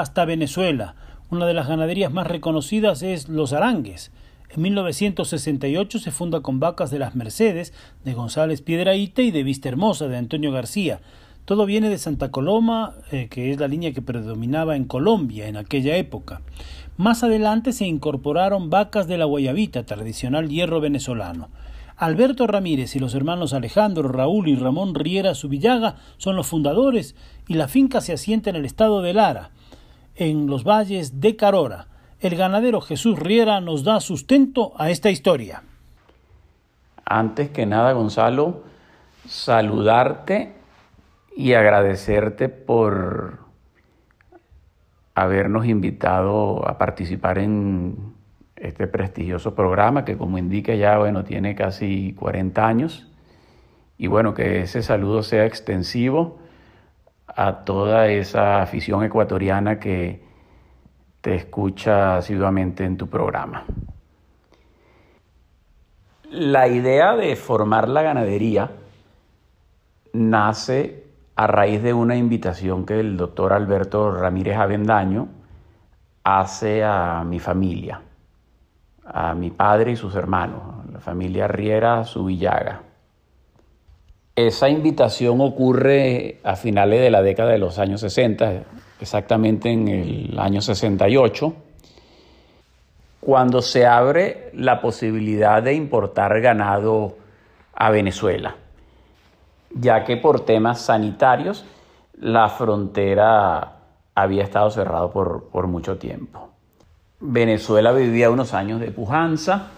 Hasta Venezuela. Una de las ganaderías más reconocidas es Los Arangues. En 1968 se funda con vacas de las Mercedes, de González Piedraíte y de Vista Hermosa, de Antonio García. Todo viene de Santa Coloma, eh, que es la línea que predominaba en Colombia en aquella época. Más adelante se incorporaron vacas de la Guayabita, tradicional hierro venezolano. Alberto Ramírez y los hermanos Alejandro, Raúl y Ramón Riera Subillaga son los fundadores y la finca se asienta en el estado de Lara, en los valles de Carora. El ganadero Jesús Riera nos da sustento a esta historia. Antes que nada, Gonzalo, saludarte y agradecerte por habernos invitado a participar en este prestigioso programa que como indica ya, bueno, tiene casi 40 años. Y bueno, que ese saludo sea extensivo a toda esa afición ecuatoriana que te escucha asiduamente en tu programa. La idea de formar la ganadería nace a raíz de una invitación que el doctor Alberto Ramírez Avendaño hace a mi familia a mi padre y sus hermanos, la familia Riera Subillaga. Esa invitación ocurre a finales de la década de los años 60, exactamente en el año 68, cuando se abre la posibilidad de importar ganado a Venezuela, ya que por temas sanitarios la frontera había estado cerrada por, por mucho tiempo. Venezuela vivía unos años de pujanza.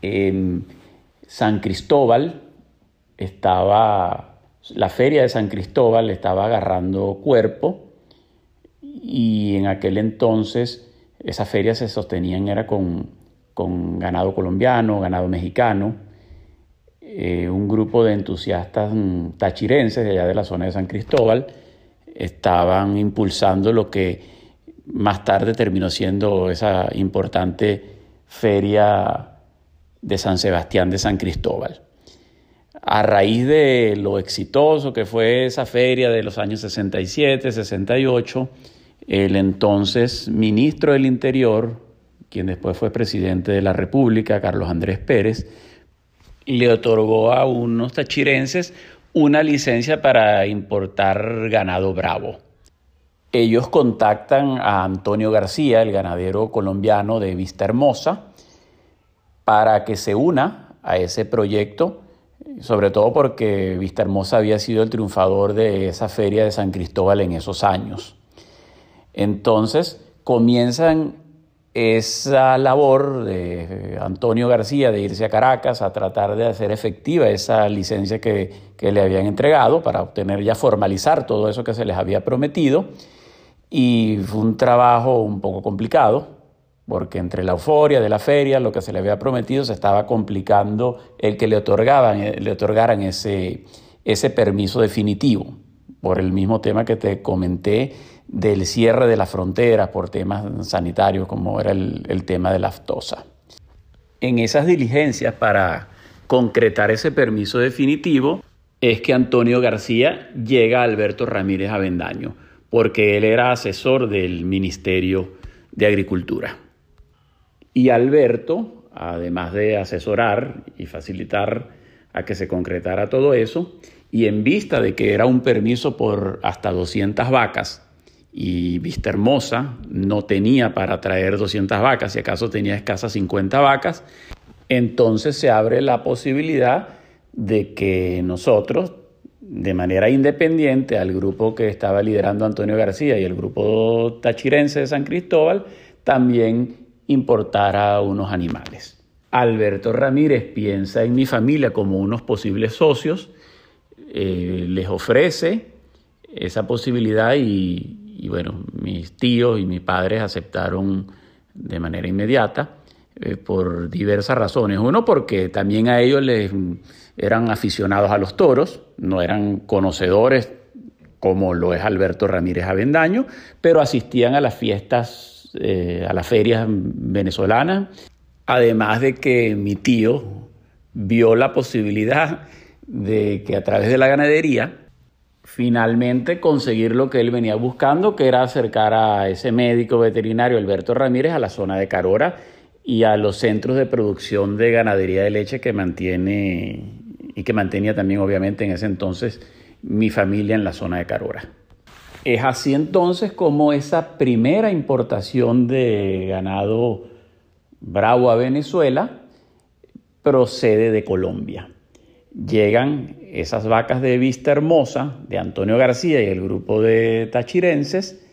En San Cristóbal estaba, la feria de San Cristóbal estaba agarrando cuerpo y en aquel entonces esa feria se sostenían era con, ganado colombiano, ganado mexicano. Eh, un grupo de entusiastas tachirenses de allá de la zona de San Cristóbal estaban impulsando lo que más tarde terminó siendo esa importante feria de San Sebastián de San Cristóbal. A raíz de lo exitoso que fue esa feria de los años 67, 68, el entonces ministro del Interior, quien después fue presidente de la República, Carlos Andrés Pérez, le otorgó a unos tachirenses una licencia para importar ganado bravo. Ellos contactan a Antonio García, el ganadero colombiano de Vista Hermosa, para que se una a ese proyecto, sobre todo porque Vista Hermosa había sido el triunfador de esa feria de San Cristóbal en esos años. Entonces comienzan esa labor de Antonio García de irse a Caracas a tratar de hacer efectiva esa licencia que, que le habían entregado para obtener ya formalizar todo eso que se les había prometido y fue un trabajo un poco complicado, porque entre la euforia de la feria, lo que se le había prometido, se estaba complicando el que le, otorgaban, eh, le otorgaran ese, ese permiso definitivo, por el mismo tema que te comenté del cierre de las fronteras por temas sanitarios, como era el, el tema de la aftosa. En esas diligencias para concretar ese permiso definitivo es que Antonio García llega a Alberto Ramírez Avendaño porque él era asesor del Ministerio de Agricultura. Y Alberto, además de asesorar y facilitar a que se concretara todo eso, y en vista de que era un permiso por hasta 200 vacas, y Vista Hermosa no tenía para traer 200 vacas, si acaso tenía escasas 50 vacas, entonces se abre la posibilidad de que nosotros, de manera independiente al grupo que estaba liderando Antonio García y el grupo tachirense de San Cristóbal, también importara unos animales. Alberto Ramírez piensa en mi familia como unos posibles socios, eh, les ofrece esa posibilidad y, bueno, mis tíos y mis padres aceptaron de manera inmediata eh, por diversas razones. Uno, porque también a ellos les eran aficionados a los toros, no eran conocedores como lo es Alberto Ramírez Avendaño, pero asistían a las fiestas, eh, a las ferias venezolanas, además de que mi tío vio la posibilidad de que a través de la ganadería finalmente conseguir lo que él venía buscando, que era acercar a ese médico veterinario Alberto Ramírez a la zona de Carora y a los centros de producción de ganadería de leche que mantiene y que mantenía también obviamente en ese entonces mi familia en la zona de Carora. Es así entonces como esa primera importación de ganado bravo a Venezuela procede de Colombia. Llegan esas vacas de Vista Hermosa, de Antonio García y el grupo de tachirenses,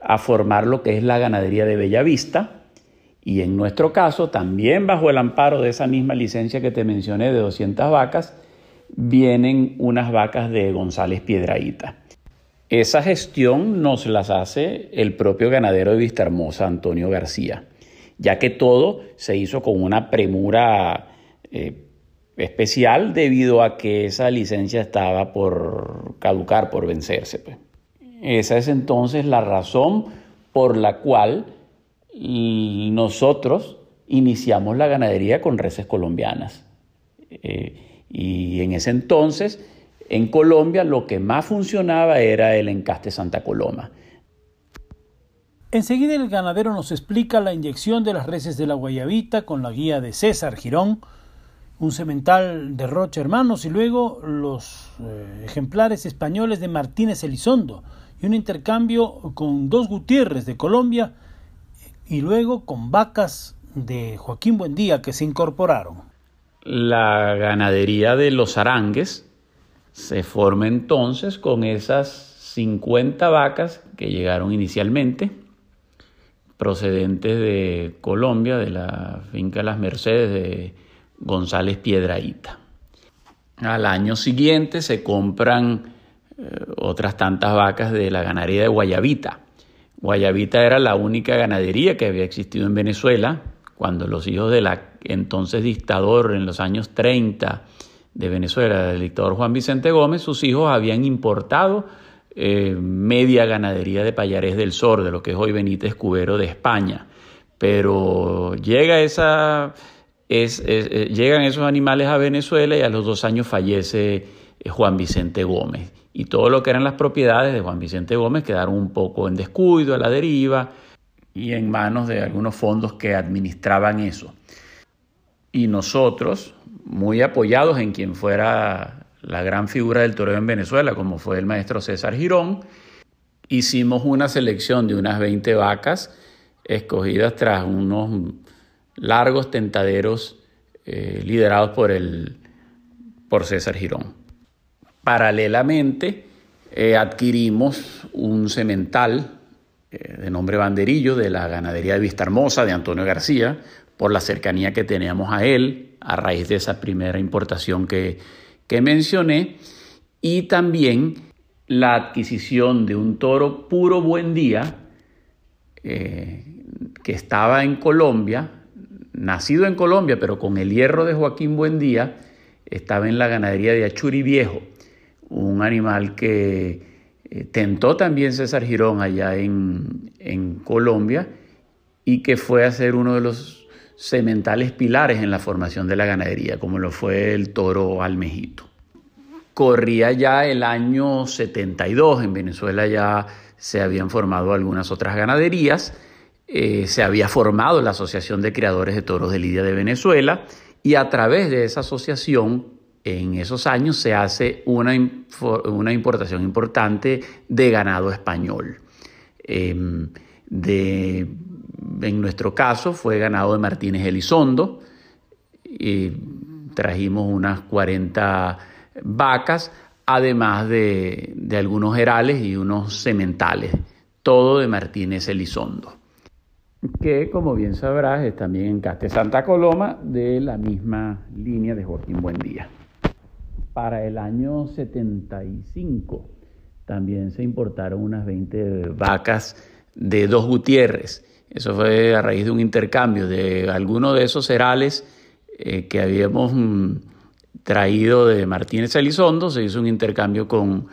a formar lo que es la ganadería de Bellavista, y en nuestro caso, también bajo el amparo de esa misma licencia que te mencioné de 200 vacas, vienen unas vacas de González Piedraíta. Esa gestión nos las hace el propio ganadero de Vista Hermosa, Antonio García, ya que todo se hizo con una premura eh, especial debido a que esa licencia estaba por caducar, por vencerse. Pues. Esa es entonces la razón por la cual nosotros iniciamos la ganadería con reses colombianas. Eh, y en ese entonces, en Colombia, lo que más funcionaba era el encaste Santa Coloma. Enseguida el ganadero nos explica la inyección de las reses de la Guayabita con la guía de César Girón, un semental de Rocha Hermanos y luego los eh, ejemplares españoles de Martínez Elizondo y un intercambio con dos Gutiérrez de Colombia y luego con vacas de Joaquín Buendía que se incorporaron. La ganadería de los arangues se forma entonces con esas 50 vacas que llegaron inicialmente, procedentes de Colombia, de la finca Las Mercedes de González Piedraíta. Al año siguiente se compran eh, otras tantas vacas de la ganadería de Guayabita, Guayabita era la única ganadería que había existido en Venezuela cuando los hijos del entonces dictador en los años 30 de Venezuela, del dictador Juan Vicente Gómez, sus hijos habían importado eh, media ganadería de Payares del Sor, de lo que es hoy Benítez Cubero de España. Pero llega esa, eh, llegan esos animales a Venezuela y a los dos años fallece eh, Juan Vicente Gómez y todo lo que eran las propiedades de Juan Vicente Gómez quedaron un poco en descuido, a la deriva y en manos de algunos fondos que administraban eso. Y nosotros, muy apoyados en quien fuera la gran figura del toreo en Venezuela, como fue el maestro César Girón, hicimos una selección de unas 20 vacas escogidas tras unos largos tentaderos eh, liderados por, el, por César Girón. Paralelamente, eh, adquirimos un semental eh, de nombre Banderillo de la ganadería de Vista Hermosa de Antonio García, por la cercanía que teníamos a él a raíz de esa primera importación que, mencioné, y también la adquisición de un toro puro buen día eh, que estaba en Colombia, nacido en Colombia, pero con el hierro de Joaquín Buendía, estaba en la ganadería de Achuri Viejo un animal que eh, tentó también César Girón allá en, Colombia y que fue a ser uno de los sementales pilares en la formación de la ganadería, como lo fue el toro almejito. Corría ya el año 72, en Venezuela ya se habían formado algunas otras ganaderías, eh, se había formado la Asociación de Criadores de Toros de Lidia de Venezuela y a través de esa asociación en esos años se hace una, una importación importante de ganado español. Em, de, en nuestro caso fue ganado de Martínez Elizondo, trajimos unas 40 vacas, además de, de algunos herales y unos sementales, todo de Martínez Elizondo, que como bien sabrás es también en Caste Santa Coloma de la misma línea de Joaquín Buendía. Para el año 75 también se importaron unas 20 vacas de dos Gutiérrez. Eso fue a raíz de un intercambio de algunos de esos cerales eh, que habíamos mm, traído de Martínez Elizondo, se hizo un intercambio con,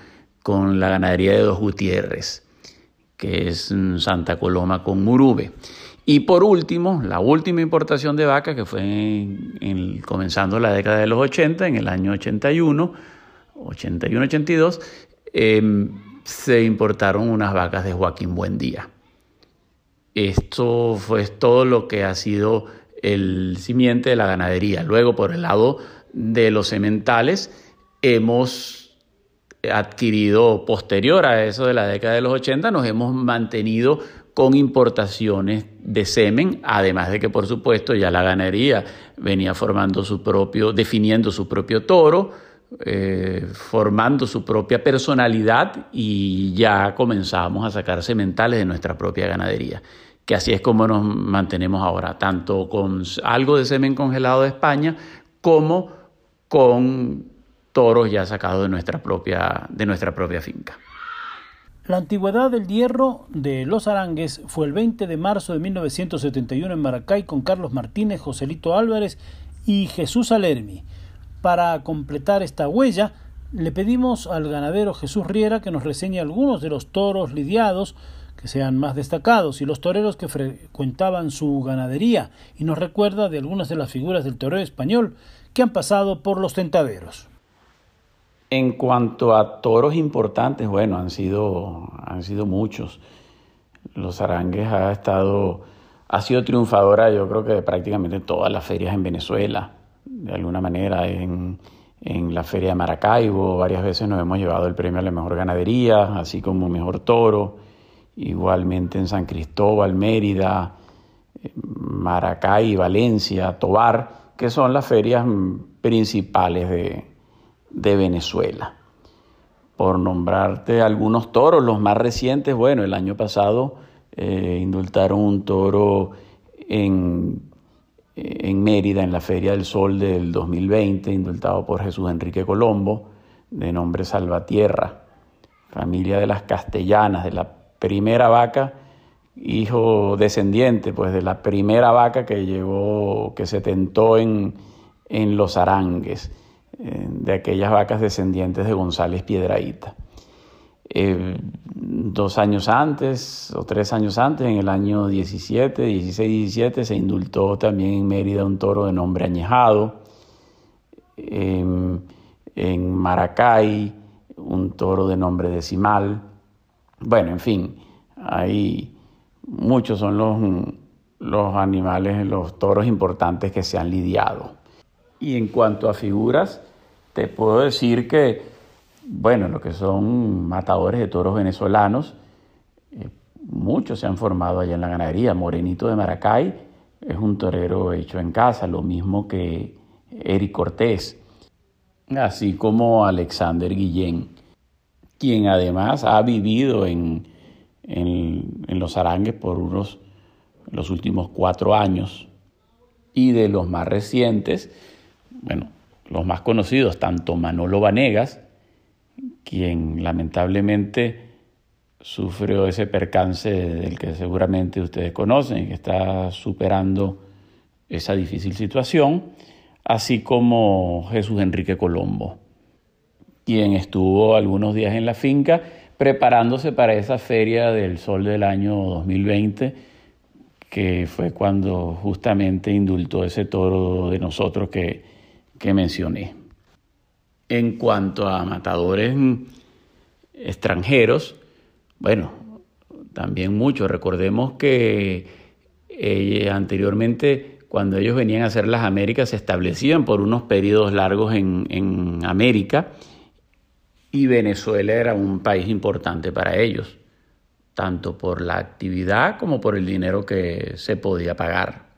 con la ganadería de dos Gutiérrez, que es mm, Santa Coloma con Murube. Y por último, la última importación de vacas, que fue en, comenzando la década de los 80, en el año 81, 81-82, em, se importaron unas vacas de Joaquín Buendía. Esto fue todo lo que ha sido el simiente de la ganadería. Luego, por el lado de los sementales, hemos adquirido, posterior a eso de la década de los 80, nos hemos mantenido con importaciones de semen, además de que por supuesto ya la ganadería venía formando su propio, definiendo su propio toro, eh, formando su propia personalidad y ya comenzamos a sacar sementales de nuestra propia ganadería, que así es como nos mantenemos ahora, tanto con algo de semen congelado de España como con toros ya sacados de nuestra propia, de nuestra propia finca. La antigüedad del hierro de Los Arangues fue el 20 de marzo de 1971 en Maracay con Carlos Martínez, Joselito Álvarez y Jesús Alermi. Para completar esta huella, le pedimos al ganadero Jesús Riera que nos reseñe algunos de los toros lidiados que sean más destacados y los toreros que frecuentaban su ganadería y nos recuerda de algunas de las figuras del torero español que han pasado por los tentaderos. En cuanto a toros importantes, bueno, han sido, han sido muchos. Los Arangues ha estado, ha sido triunfadora, yo creo que de prácticamente todas las ferias en Venezuela, de alguna manera, en, en la feria de Maracaibo, varias veces nos hemos llevado el premio a la mejor ganadería, así como mejor toro, igualmente en San Cristóbal, Mérida, Maracay, Valencia, Tobar, que son las ferias principales de, de Venezuela. Por nombrarte algunos toros, los más recientes, bueno, el año pasado eh, indultaron un toro en, en Mérida, en la Feria del Sol del 2020, indultado por Jesús Enrique Colombo, de nombre Salvatierra, familia de las castellanas, de la primera vaca, hijo descendiente, pues de la primera vaca que llegó, que se tentó en, en los Arangues. Eh, de aquellas vacas descendientes de González Piedraíta. Eh, dos años antes o tres años antes, en el año 17, 16, 17, se indultó también en Mérida un toro de nombre añejado. en Maracay, un toro de nombre decimal. Bueno, en fin, hay muchos son los, los animales, los toros importantes que se han lidiado. Y en cuanto a figuras, te puedo decir que, bueno, lo que son matadores de toros venezolanos, eh, muchos se han formado allá en la ganadería. Morenito de Maracay es un torero hecho en casa, lo mismo que Eric Cortés, así como Alexander Guillén, quien además ha vivido en, en, en los arangues por unos los últimos cuatro años. Y de los más recientes, bueno, los más conocidos, tanto Manolo Vanegas, quien lamentablemente sufrió ese percance del que seguramente ustedes conocen que está superando esa difícil situación, así como Jesús Enrique Colombo, quien estuvo algunos días en la finca preparándose para esa feria del sol del año 2020, que fue cuando justamente indultó ese toro de nosotros que que mencioné. En cuanto a matadores extranjeros, bueno, también muchos. Recordemos que eh, anteriormente, cuando ellos venían a hacer las Américas, se establecían por unos periodos largos en, en América y Venezuela era un país importante para ellos, tanto por la actividad como por el dinero que se podía pagar.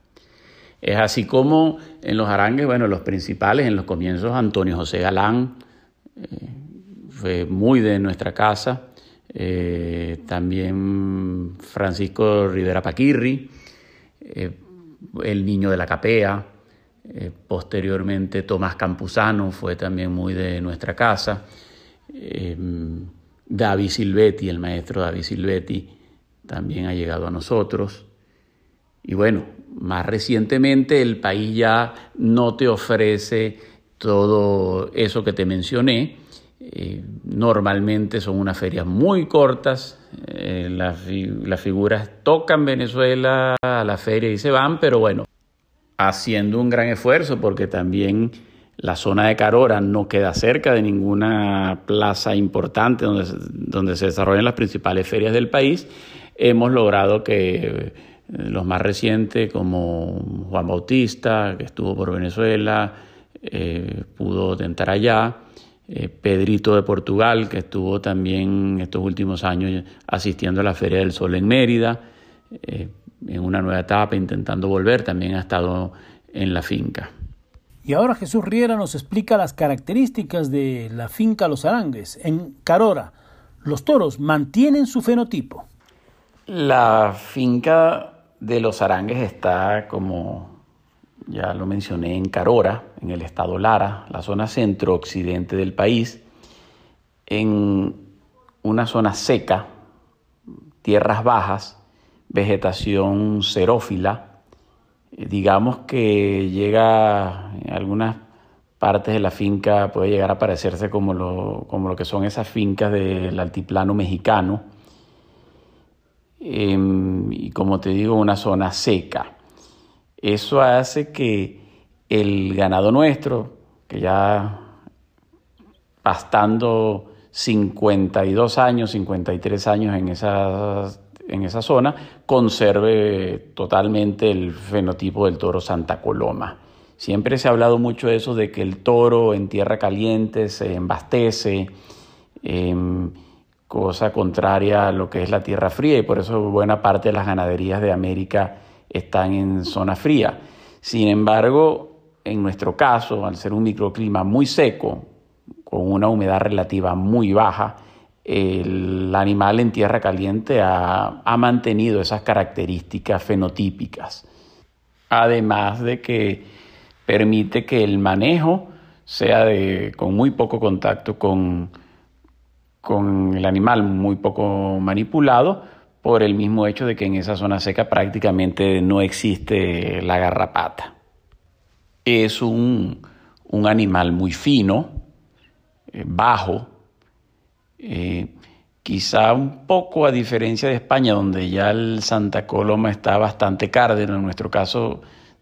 Es así como en los arangues, bueno, los principales en los comienzos, Antonio José Galán, eh, fue muy de nuestra casa, eh, también Francisco Rivera Paquirri, eh, el niño de la capea, posteriormente Tomás Campuzano fue también muy de nuestra casa, David Silvetti, el maestro David Silvetti, también ha llegado a nosotros. Y bueno, más recientemente el país ya no te ofrece todo eso que te mencioné. Eh, normalmente son unas ferias muy cortas, eh, las, las figuras tocan Venezuela a la feria y se van, pero bueno, haciendo un gran esfuerzo porque también la zona de Carora no queda cerca de ninguna plaza importante donde, donde se desarrollan las principales ferias del país. Hemos logrado que los más recientes como Juan Bautista, que estuvo por Venezuela, eh, pudo tentar allá, eh, Pedrito de Portugal, que estuvo también estos últimos años asistiendo a la Feria del Sol en Mérida, eh, en una nueva etapa, intentando volver, también ha estado en la finca. Y ahora Jesús Riera nos explica las características de la finca Los Arangues. En Carora, los toros mantienen su fenotipo. La finca de los Arangues está, como ya lo mencioné, en Carora, en el estado Lara, la zona centro-occidente del país, en una zona seca, tierras bajas, vegetación xerófila, eh, digamos que llega en algunas partes de la finca, puede llegar a parecerse como lo, como lo que son esas fincas del altiplano mexicano, Em, y como te digo, una zona seca. Eso hace que el ganado nuestro, que ya pastando 52 años, 53 años en esa, en esa zona, conserve totalmente el fenotipo del toro Santa Coloma. Siempre se ha hablado mucho de eso, de que el toro en tierra caliente se embastece. Em, cosa contraria a lo que es la tierra fría y por eso buena parte de las ganaderías de América están en zona fría. Sin embargo, en nuestro caso, al ser un microclima muy seco, con una humedad relativa muy baja, el animal en tierra caliente ha, mantenido esas características fenotípicas. Además de que permite que el manejo sea de, con muy poco contacto con, con el animal muy poco manipulado por el mismo hecho de que en esa zona seca prácticamente no existe la garrapata. Es un, animal muy fino, eh, bajo, eh, quizá un poco a diferencia de España, donde ya el Santa Coloma está bastante cárdeno, en nuestro caso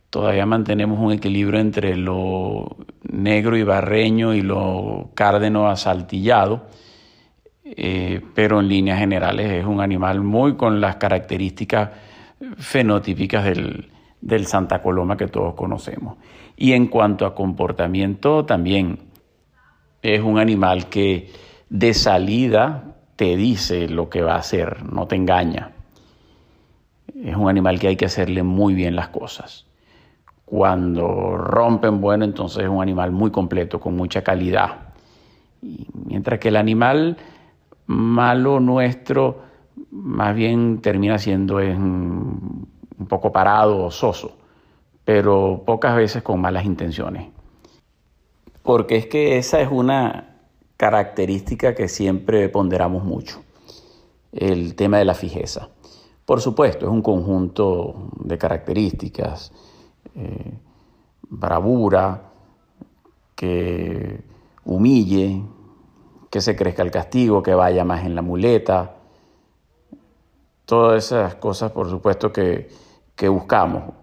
todavía mantenemos un equilibrio entre lo negro y barreño y lo cárdeno asaltillado eh, pero en líneas generales es un animal muy con las características fenotípicas del, del Santa Coloma que todos conocemos. Y en cuanto a comportamiento también es un animal que de salida te dice lo que va a hacer, no te engaña. Es un animal que hay que hacerle muy bien las cosas. Cuando rompen, bueno, entonces es un animal muy completo, con mucha calidad. Mientras que el animal malo nuestro más bien termina siendo un poco parado o soso, pero pocas veces con malas intenciones. Porque es que esa es una característica que siempre ponderamos mucho, el tema de la fijeza. Por supuesto, es un conjunto de características, eh, bravura, que humille, que se crezca el castigo, que vaya más en la muleta. Todas esas cosas, por supuesto, que, buscamos.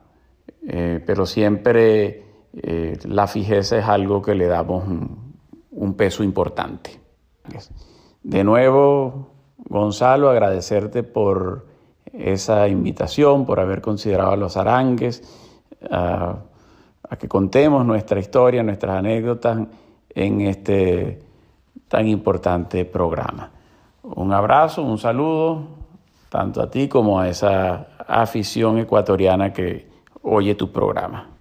Eh, pero siempre eh, la fijeza es algo que le damos un, peso importante. De nuevo, Gonzalo, agradecerte por esa invitación, por haber considerado a los arangues, a que contemos nuestra historia, nuestras anécdotas en este tan importante programa. Un abrazo, un saludo, tanto a ti como a esa afición ecuatoriana que oye tu programa.